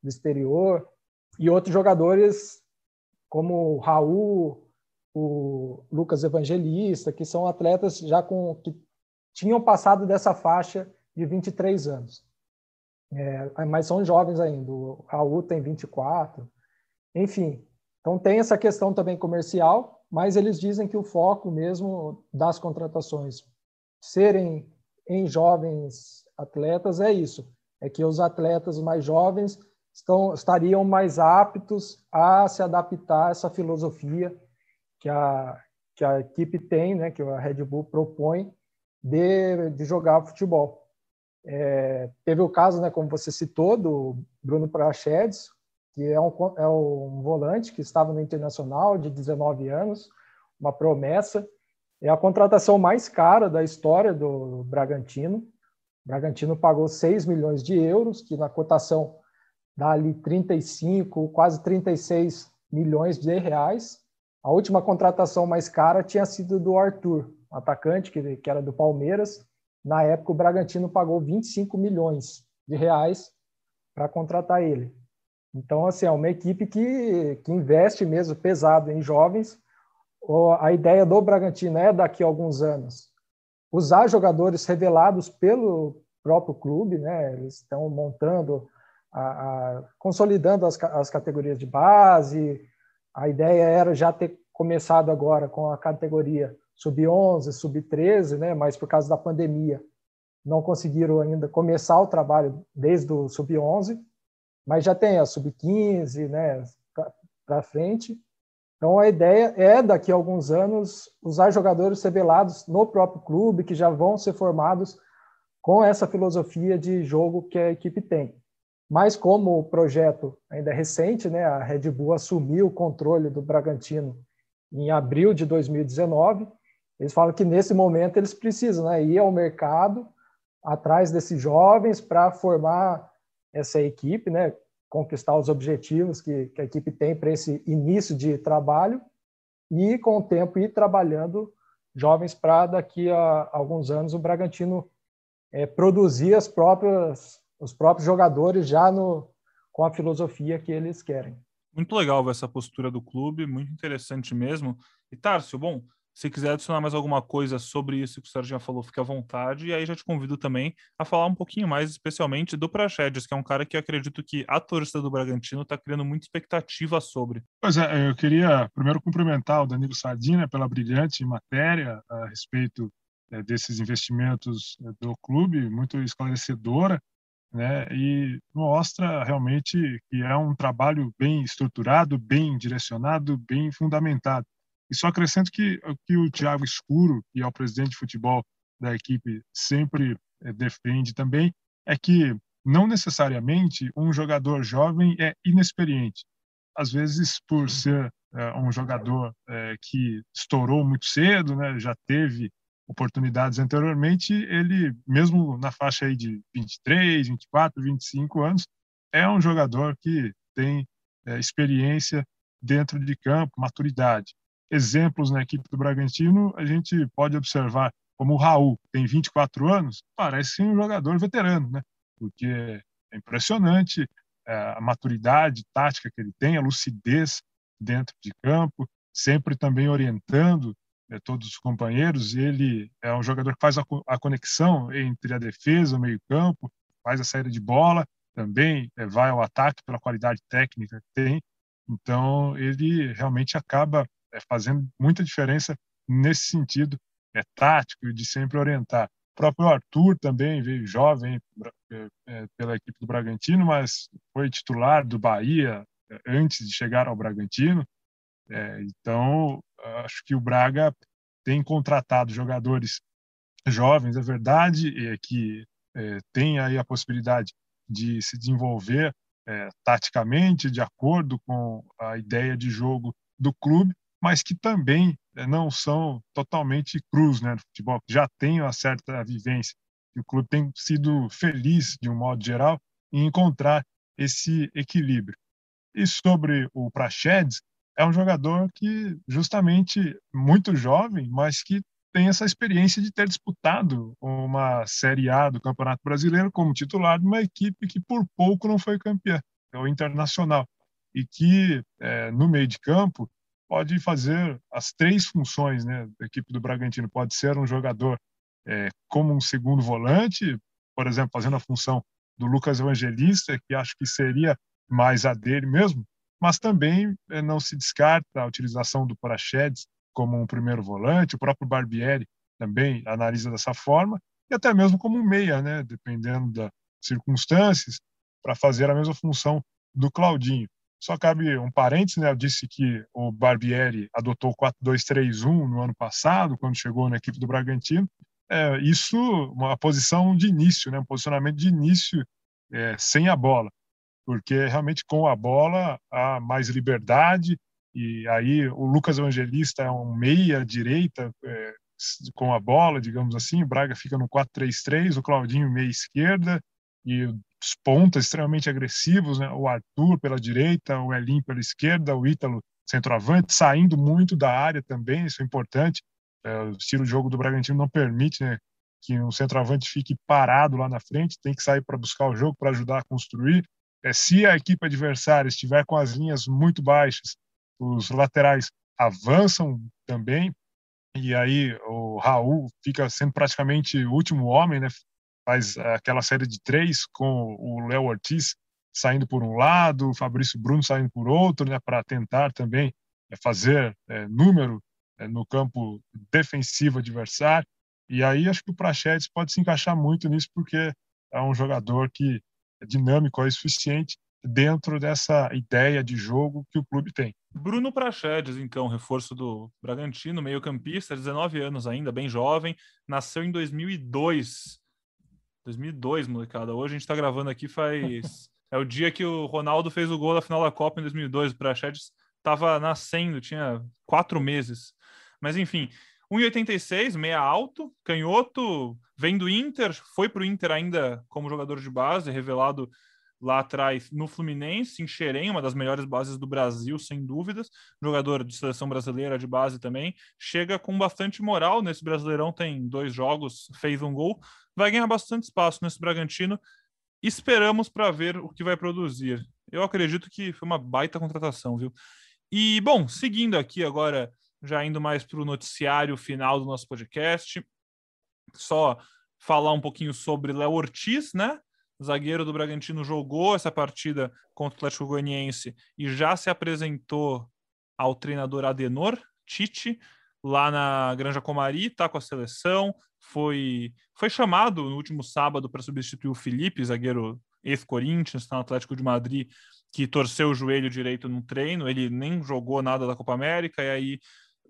B: do exterior, e outros jogadores como o Raul, o Lucas Evangelista, que são atletas já com que tinham passado dessa faixa de 23 anos. É, mas são jovens ainda. O Raul tem 24. Enfim, então tem essa questão também comercial, mas eles dizem que o foco mesmo das contratações serem em jovens atletas é isso, é que os atletas mais jovens estão, estariam mais aptos a se adaptar a essa filosofia que a, que a equipe tem, né, que a Red Bull propõe de, de jogar futebol. É, teve o caso, né, como você citou, do Bruno Prachedes, que é um, é um volante que estava no Internacional de 19 anos, uma promessa. É a contratação mais cara da história do Bragantino. O Bragantino pagou 6 milhões de euros, que na cotação dá ali 35, quase 36 milhões de reais. A última contratação mais cara tinha sido do Arthur, um atacante que, que era do Palmeiras. Na época, o Bragantino pagou 25 milhões de reais para contratar ele. Então, assim, é uma equipe que, que investe mesmo pesado em jovens. A ideia do Bragantino é, daqui a alguns anos, usar jogadores revelados pelo próprio clube, né? Eles estão montando, a, a, consolidando as, as categorias de base, a ideia era já ter começado agora com a categoria sub-11, sub-13, né? mas por causa da pandemia não conseguiram ainda começar o trabalho desde o sub-11, mas já tem a sub-15 né? para frente. Então a ideia é, daqui a alguns anos, usar jogadores revelados no próprio clube, que já vão ser formados com essa filosofia de jogo que a equipe tem. Mas como o projeto ainda é recente, né, a Red Bull assumiu o controle do Bragantino em abril de 2019, eles falam que nesse momento eles precisam né, ir ao mercado atrás desses jovens para formar essa equipe, né, conquistar os objetivos que, que a equipe tem para esse início de trabalho e, com o tempo, ir trabalhando jovens para daqui a alguns anos o Bragantino é, produzir as próprias os próprios jogadores já no, com a filosofia que eles querem.
A: Muito legal essa postura do clube, muito interessante mesmo. E Tárcio, bom, se quiser adicionar mais alguma coisa sobre isso que o Sérgio já falou, fique à vontade. E aí já te convido também a falar um pouquinho mais, especialmente do Praxedes, que é um cara que acredito que a torcida do Bragantino está criando muita expectativa sobre.
C: Pois é, eu queria primeiro cumprimentar o Danilo Sardina pela brilhante matéria a respeito é, desses investimentos é, do clube, muito esclarecedora né, e mostra realmente que é um trabalho bem estruturado, bem direcionado, bem fundamentado. E só acrescento que, que o Thiago Escuro, que é o presidente de futebol da equipe, sempre é, defende também, é que não necessariamente um jogador jovem é inexperiente. Às vezes, por ser é, um jogador é, que estourou muito cedo, né, já teve oportunidades anteriormente, ele, mesmo na faixa aí de 23, 24, 25 anos, é um jogador que tem é, experiência dentro de campo, maturidade. Exemplos na equipe do Bragantino, a gente pode observar como o Raul, tem 24 anos, parece um jogador veterano, né? Porque é impressionante a maturidade tática que ele tem, a lucidez dentro de campo, sempre também orientando né, todos os companheiros. Ele é um jogador que faz a, a conexão entre a defesa, o meio-campo, faz a saída de bola, também é, vai ao ataque pela qualidade técnica que tem. Então, ele realmente acaba é, fazendo muita diferença nesse sentido é, tático de sempre orientar. O próprio Arthur também veio jovem é, é, pela equipe do Bragantino, mas foi titular do Bahia é, antes de chegar ao Bragantino. É, então, acho que o Braga tem contratado jogadores jovens, é verdade, é que é, tem aí a possibilidade de se desenvolver é, taticamente de acordo com a ideia de jogo do clube, mas que também é, não são totalmente cruz né, no futebol, já tem uma certa vivência. E o clube tem sido feliz, de um modo geral, em encontrar esse equilíbrio. E sobre o Praxedes, é um jogador que, justamente, muito jovem, mas que tem essa experiência de ter disputado uma Série A do Campeonato Brasileiro como titular de uma equipe que por pouco não foi campeã, é o Internacional, e que é, no meio de campo pode fazer as três funções né, da equipe do Bragantino. Pode ser um jogador é, como um segundo volante, por exemplo, fazendo a função do Lucas Evangelista, que acho que seria mais a dele mesmo, mas também é, não se descarta a utilização do Prachedes como um primeiro volante, o próprio Barbieri também analisa dessa forma, e até mesmo como um meia, né, dependendo das circunstâncias, para fazer a mesma função do Claudinho. Só cabe um parênteses, né? Eu disse que o Barbieri adotou o 4-2-3-1 no ano passado, quando chegou na equipe do Bragantino. É, isso, uma posição de início, né? Um posicionamento de início é, sem a bola, porque realmente com a bola há mais liberdade e aí o Lucas Evangelista é um meia direita é, com a bola, digamos assim. O Braga fica no 4-3-3, o Claudinho meia esquerda e os pontas extremamente agressivos, né? o Arthur pela direita, o Elim pela esquerda, o Ítalo centroavante, saindo muito da área também, isso é importante. É, o estilo de jogo do Bragantino não permite né, que um centroavante fique parado lá na frente, tem que sair para buscar o jogo, para ajudar a construir. É, se a equipe adversária estiver com as linhas muito baixas, os laterais avançam também, e aí o Raul fica sendo praticamente o último homem, né? Faz aquela série de três com o Léo Ortiz saindo por um lado, o Fabrício Bruno saindo por outro, né, para tentar também é, fazer é, número é, no campo defensivo adversário. E aí acho que o Prachedes pode se encaixar muito nisso, porque é um jogador que é dinâmico, é suficiente dentro dessa ideia de jogo que o clube tem.
A: Bruno Prachedes, então, reforço do Bragantino, meio-campista, 19 anos ainda, bem jovem, nasceu em 2002 2002, molecada. Hoje a gente tá gravando aqui faz. é o dia que o Ronaldo fez o gol da final da Copa em 2002. O Prachedes tava nascendo, tinha quatro meses. Mas enfim, 1,86, meia alto, canhoto, vem do Inter, foi pro Inter ainda como jogador de base, revelado lá atrás no Fluminense, em Xerém, uma das melhores bases do Brasil, sem dúvidas. Jogador de seleção brasileira de base também. Chega com bastante moral nesse Brasileirão, tem dois jogos, fez um gol. Vai ganhar bastante espaço nesse Bragantino. Esperamos para ver o que vai produzir. Eu acredito que foi uma baita contratação, viu? E, bom, seguindo aqui agora, já indo mais para o noticiário final do nosso podcast, só falar um pouquinho sobre Léo Ortiz, né? Zagueiro do Bragantino jogou essa partida contra o Atlético Goianiense e já se apresentou ao treinador Adenor Tite lá na Granja Comari, tá com a seleção, foi foi chamado no último sábado para substituir o Felipe, zagueiro ex-Corinthians, está no Atlético de Madrid, que torceu o joelho direito no treino, ele nem jogou nada da Copa América, e aí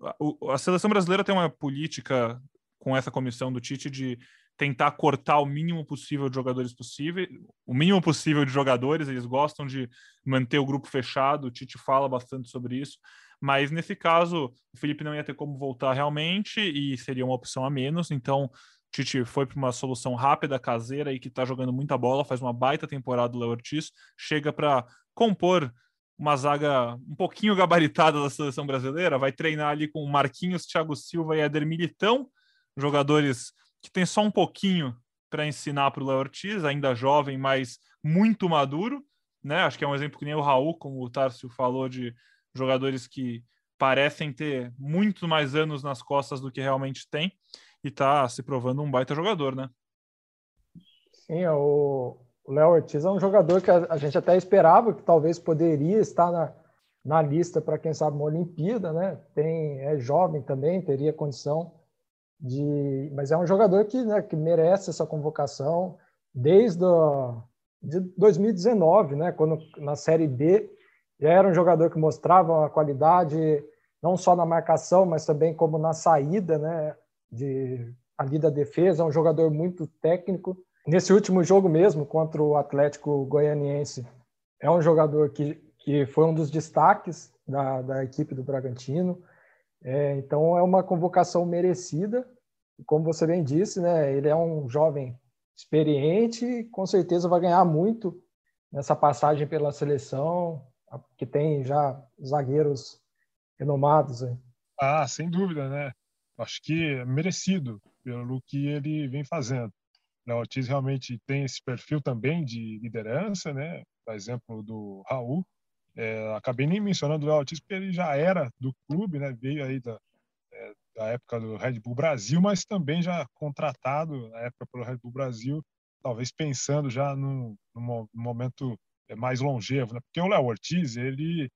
A: a, a seleção brasileira tem uma política com essa comissão do Tite de tentar cortar o mínimo possível de jogadores possível, o mínimo possível de jogadores, eles gostam de manter o grupo fechado, o Tite fala bastante sobre isso, mas nesse caso o Felipe não ia ter como voltar realmente e seria uma opção a menos, então Tite foi para uma solução rápida, caseira e que está jogando muita bola, faz uma baita temporada o Léo Ortiz, chega para compor uma zaga um pouquinho gabaritada da seleção brasileira, vai treinar ali com Marquinhos, Thiago Silva e Éder Militão, jogadores que tem só um pouquinho para ensinar para o Léo Ortiz, ainda jovem, mas muito maduro. né? Acho que é um exemplo que nem o Raul, como o Tarcio falou, de jogadores que parecem ter muito mais anos nas costas do que realmente tem e tá se provando um baita jogador, né?
B: Sim, o Léo Ortiz é um jogador que a, gente até esperava que talvez poderia estar na, na lista para quem sabe uma Olimpíada, né? Tem é jovem também, teria condição de, mas é um jogador que, né, que merece essa convocação desde a, de 2019, né? Quando na Série B já era um jogador que mostrava uma qualidade não só na marcação, mas também como na saída, né? De ali da defesa, é um jogador muito técnico. Nesse último jogo mesmo contra o Atlético Goianiense, é um jogador que que foi um dos destaques da, da equipe do Bragantino. É, então é uma convocação merecida. Como você bem disse, né, ele é um jovem experiente com certeza vai ganhar muito nessa passagem pela seleção, que tem já zagueiros renomados. Aí.
C: Ah, sem dúvida, né? Acho que é merecido pelo que ele vem fazendo. O Ortiz realmente tem esse perfil também de liderança, né? Por exemplo, do Raul, é, acabei nem mencionando o Léo Ortiz, porque ele já era do clube, né? veio aí da, da época do Red Bull Brasil, mas também já contratado na época pelo Red Bull Brasil, talvez pensando já num, num momento é, mais longevo, né? porque o Léo Ortiz, ele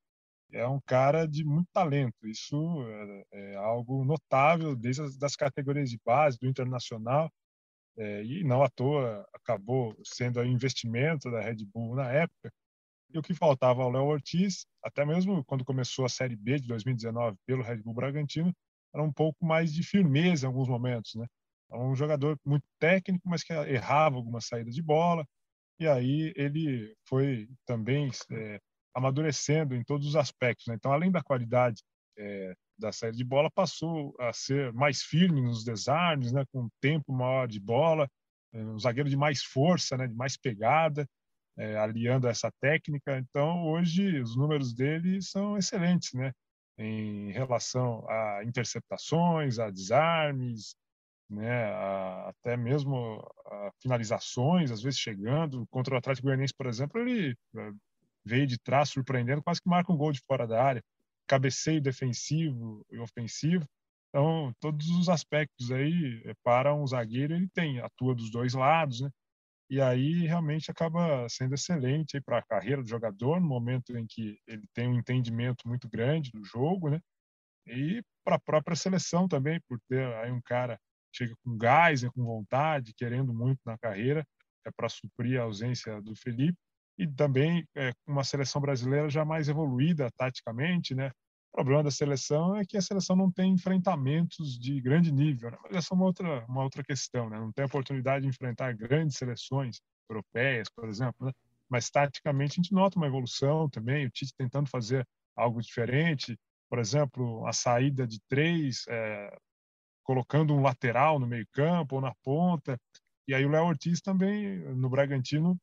C: é um cara de muito talento, isso é, é algo notável desde as das categorias de base, do internacional, é, e não à toa acabou sendo um investimento da Red Bull na época, e o que faltava ao Léo Ortiz, até mesmo quando começou a Série B de 2019 pelo Red Bull Bragantino, era um pouco mais de firmeza em alguns momentos, né? Era um jogador muito técnico, mas que errava algumas saídas de bola. E aí ele foi também é, amadurecendo em todos os aspectos. Né? Então, além da qualidade é, da saída de bola, passou a ser mais firme nos desarmes, né? com um tempo maior de bola, é, um zagueiro de mais força, né? de mais pegada é, aliando essa técnica. Então, hoje, os números dele são excelentes, né? Em relação a interceptações, a desarmes, né? A, até mesmo finalizações, às vezes chegando. Contra o Atlético Goianiense, por exemplo, ele é, veio de trás, surpreendendo, quase que marca um gol de fora da área. Cabeceio defensivo e ofensivo. Então, todos os aspectos aí é, para um zagueiro, ele tem, atua dos dois lados, né? E aí realmente acaba sendo excelente para a carreira do jogador no momento em que ele tem um entendimento muito grande do jogo, né? E para a própria seleção também, por ter aí um cara chega com gás, com vontade, querendo muito na carreira, é para suprir a ausência do Felipe e também é, uma seleção brasileira já mais evoluída taticamente, né? O problema da seleção é que a seleção não tem enfrentamentos de grande nível, né? mas essa é uma outra, uma outra questão, né? não tem oportunidade de enfrentar grandes seleções europeias, por exemplo, né? mas taticamente a gente nota uma evolução também, o Tite tentando fazer algo diferente, por exemplo, a saída de três, é, colocando um lateral no meio campo ou na ponta, e aí o Léo Ortiz também, no Bragantino,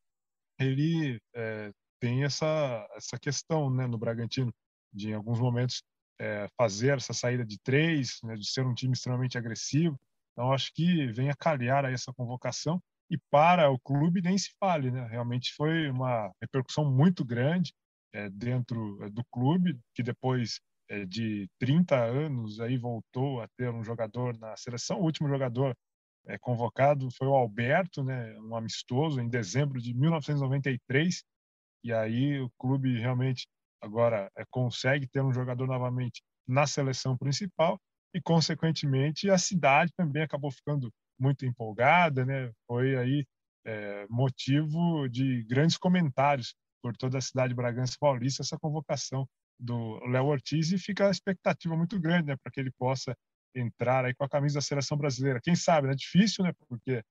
C: ele é, tem essa, essa questão né, no Bragantino, de em alguns momentos é, fazer essa saída de três, né, de ser um time extremamente agressivo. Então acho que vem a calhar essa convocação e para o clube nem se fale, né? Realmente foi uma repercussão muito grande é, dentro é, do clube que depois é, de 30 anos aí voltou a ter um jogador na seleção. O último jogador é, convocado foi o Alberto, né? Um amistoso em dezembro de 1993 e aí o clube realmente agora é, consegue ter um jogador novamente na seleção principal e, consequentemente, a cidade também acabou ficando muito empolgada, né? Foi aí é, motivo de grandes comentários por toda a cidade de Bragança Paulista essa convocação do Léo Ortiz e fica a expectativa muito grande, né, para que ele possa entrar aí com a camisa da seleção brasileira. Quem sabe, né? Difícil, né? Porque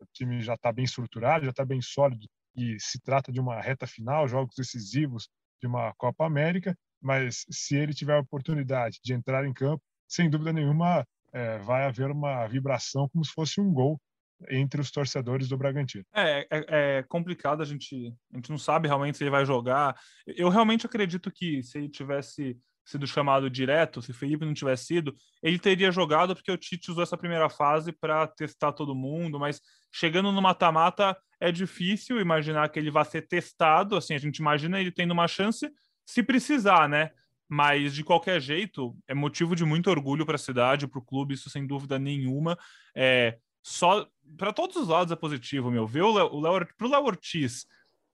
C: o time já está bem estruturado, já está bem sólido e se trata de uma reta final, jogos decisivos de uma Copa América, mas se ele tiver a oportunidade de entrar em campo, sem dúvida nenhuma é, vai haver uma vibração como se fosse um gol entre os torcedores do Bragantino.
A: É, é, é, complicado, a gente, a gente não sabe realmente se ele vai jogar. Eu realmente acredito que se ele tivesse sido chamado direto, se Felipe não tivesse sido, ele teria jogado porque o Tite usou essa primeira fase para testar todo mundo, mas chegando no mata-mata é difícil imaginar que ele vai ser testado. Assim, a gente imagina ele tendo uma chance se precisar, né? Mas de qualquer jeito, é motivo de muito orgulho para a cidade, para o clube, isso sem dúvida nenhuma. É, só para todos os lados é positivo, meu. Ver o Léo, o Ortiz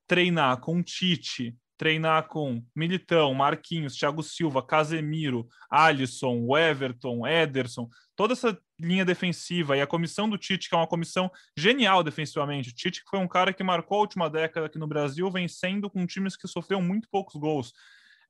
A: treinar com Tite, treinar com Militão, Marquinhos, Thiago Silva, Casemiro, Alisson, Everton, Ederson, toda essa linha defensiva e a comissão do Tite, que é uma comissão genial defensivamente. O Tite foi um cara que marcou a última década aqui no Brasil, vencendo com times que sofreram muito poucos gols.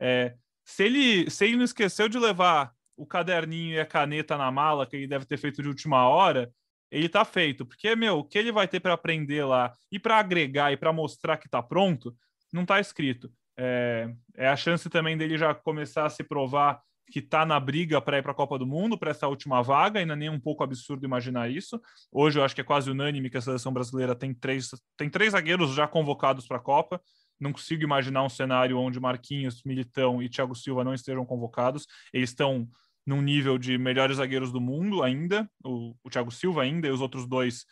A: É, se, ele, se ele não esqueceu de levar o caderninho e a caneta na mala, que ele deve ter feito de última hora, ele tá feito. Porque, meu, o que ele vai ter para aprender lá e para agregar e para mostrar que tá pronto, não tá escrito. É, é a chance também dele já começar a se provar que está na briga para ir para a Copa do Mundo, para essa última vaga, ainda nem é um pouco absurdo imaginar isso. Hoje eu acho que é quase unânime que a seleção brasileira tem três, tem três zagueiros já convocados para a Copa. Não consigo imaginar um cenário onde Marquinhos, Militão e Thiago Silva não estejam convocados. Eles estão num nível de melhores zagueiros do mundo ainda, o, o Thiago Silva ainda e os outros dois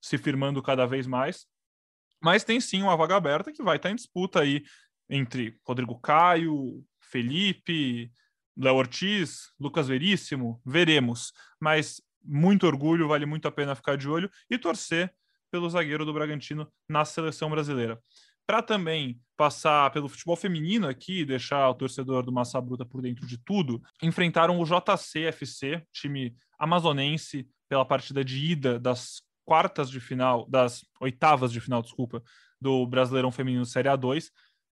A: se firmando cada vez mais. Mas tem sim uma vaga aberta que vai estar em disputa aí entre Rodrigo Caio, Felipe, Léo Ortiz, Lucas Veríssimo, veremos. Mas muito orgulho, vale muito a pena ficar de olho e torcer pelo zagueiro do Bragantino na seleção brasileira. Para também passar pelo futebol feminino aqui, deixar o torcedor do Massa Bruta por dentro de tudo, enfrentaram o JCFC, time amazonense, pela partida de ida das quartas de final, das oitavas de final, desculpa, do Brasileirão Feminino Série A2.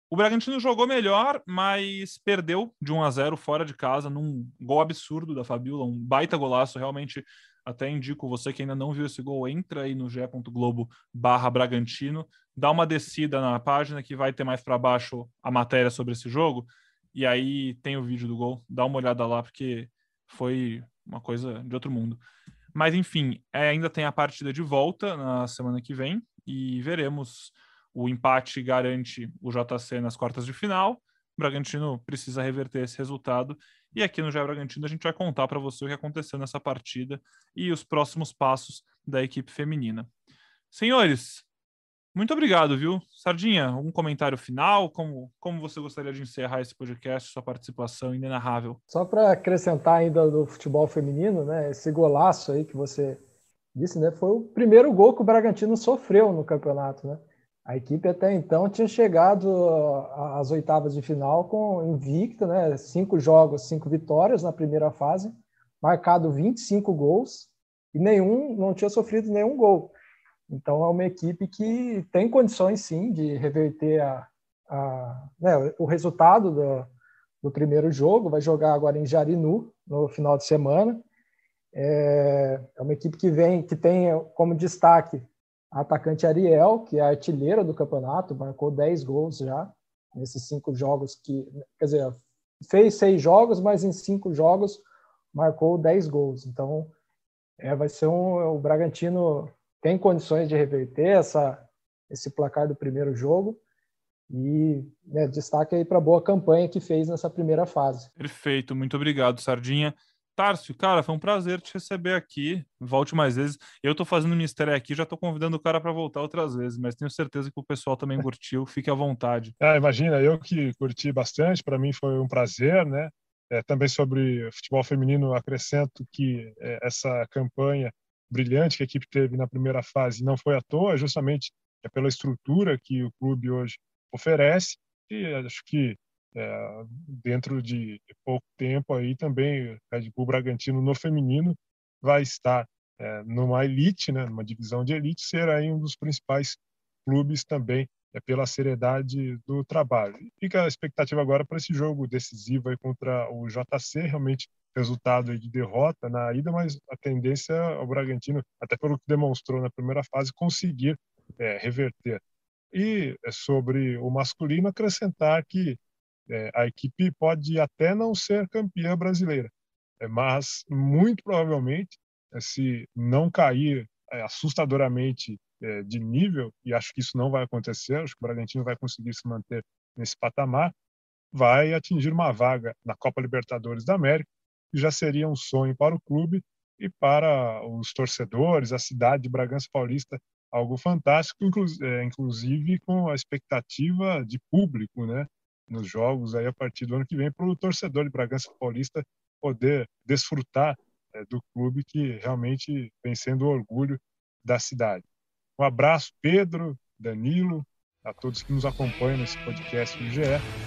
A: O Bragantino jogou melhor, mas perdeu de 1 a 0 fora de casa, num gol absurdo da Fabiola, um baita golaço. Realmente, até indico você que ainda não viu esse gol, entra aí no ge.globo barra Bragantino, dá uma descida na página que vai ter mais para baixo a matéria sobre esse jogo, e aí tem o vídeo do gol, dá uma olhada lá, porque foi uma coisa de outro mundo. Mas enfim, é, ainda tem a partida de volta na semana que vem, e veremos o empate garante o JC nas quartas de final. O Bragantino precisa reverter esse resultado. E aqui no Jair Bragantino a gente vai contar para você o que aconteceu nessa partida e os próximos passos da equipe feminina. Senhores, muito obrigado, viu? Sardinha, algum comentário final? Como, como você gostaria de encerrar esse podcast, sua participação inenarrável?
B: Só para acrescentar ainda do futebol feminino, né? Esse golaço aí que você disse, né? Foi o primeiro gol que o Bragantino sofreu no campeonato, né? A equipe até então tinha chegado às oitavas de final com invicta, né? Cinco jogos, cinco vitórias na primeira fase, marcado 25 gols e nenhum não tinha sofrido nenhum gol. Então é uma equipe que tem condições sim de reverter a, a né, o resultado do, do primeiro jogo. Vai jogar agora em Jarinu no final de semana. É, é uma equipe que vem, que tem como destaque a atacante Ariel, que é artilheira do campeonato, marcou 10 gols já nesses cinco jogos que, quer dizer, fez seis jogos, mas em cinco jogos marcou 10 gols. Então, é, vai ser um, o Bragantino tem condições de reverter essa, esse placar do primeiro jogo e né, destaque aí para a boa campanha que fez nessa primeira fase.
A: Perfeito, muito obrigado, Sardinha. Tárcio, cara, foi um prazer te receber aqui. Volte mais vezes. Eu tô fazendo mistério aqui, já tô convidando o cara para voltar outras vezes, mas tenho certeza que o pessoal também curtiu. Fique à vontade.
C: É, imagina, eu que curti bastante, para mim foi um prazer, né? É, também sobre futebol feminino, acrescento que é, essa campanha brilhante que a equipe teve na primeira fase não foi à toa, justamente é pela estrutura que o clube hoje oferece. E acho que é, dentro de pouco tempo aí também Red Bull Bragantino no feminino vai estar é, numa elite, né, numa divisão de elite, ser aí um dos principais clubes também é, pela seriedade do trabalho. Fica a expectativa agora para esse jogo decisivo contra o JC, realmente resultado de derrota na ida, mas a tendência é o Bragantino, até pelo que demonstrou na primeira fase, conseguir é, reverter. E é, sobre o masculino, acrescentar que é, a equipe pode até não ser campeã brasileira, é, mas muito provavelmente, é, se não cair assustadoramente de nível, e acho que isso não vai acontecer, acho que o Bragantino vai conseguir se manter nesse patamar, vai atingir uma vaga na Copa Libertadores da América, que já seria um sonho para o clube e para os torcedores, a cidade de Bragança Paulista algo fantástico, é, inclusive com a expectativa de público, né, nos jogos aí a partir do ano que vem para o torcedor de Bragança Paulista poder desfrutar é, do clube que realmente vem sendo o orgulho da cidade. Um abraço, Pedro, Danilo, a todos que nos acompanham nesse podcast do GE.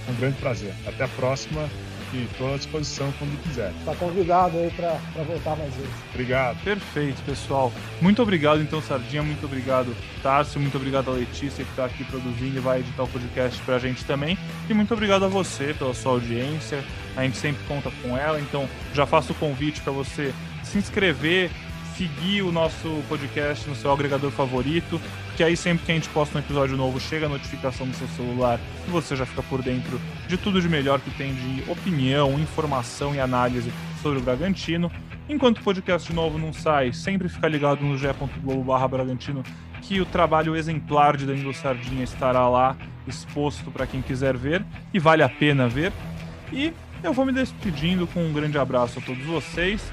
C: Um grande prazer. Até a próxima e estou à disposição quando quiser.
B: Está convidado aí para voltar mais vezes.
C: Obrigado.
A: Perfeito, pessoal. Muito obrigado, então, Sardinha. Muito obrigado, Tárcio. Muito obrigado a Letícia, que está aqui produzindo e vai editar o podcast para a gente também. E muito obrigado a você pela sua audiência. A gente sempre conta com ela, então já faço o convite para você se inscrever, seguir o nosso podcast no seu agregador favorito, que aí sempre que a gente posta um episódio novo chega a notificação no seu celular e você já fica por dentro de tudo de melhor que tem de opinião, informação e análise sobre o Bragantino. Enquanto o podcast novo não sai, sempre fica ligado no ge.globo Bragantino que o trabalho exemplar de Danilo Sardinha estará lá exposto para quem quiser ver e vale a pena ver. E eu vou me despedindo com um grande abraço a todos vocês,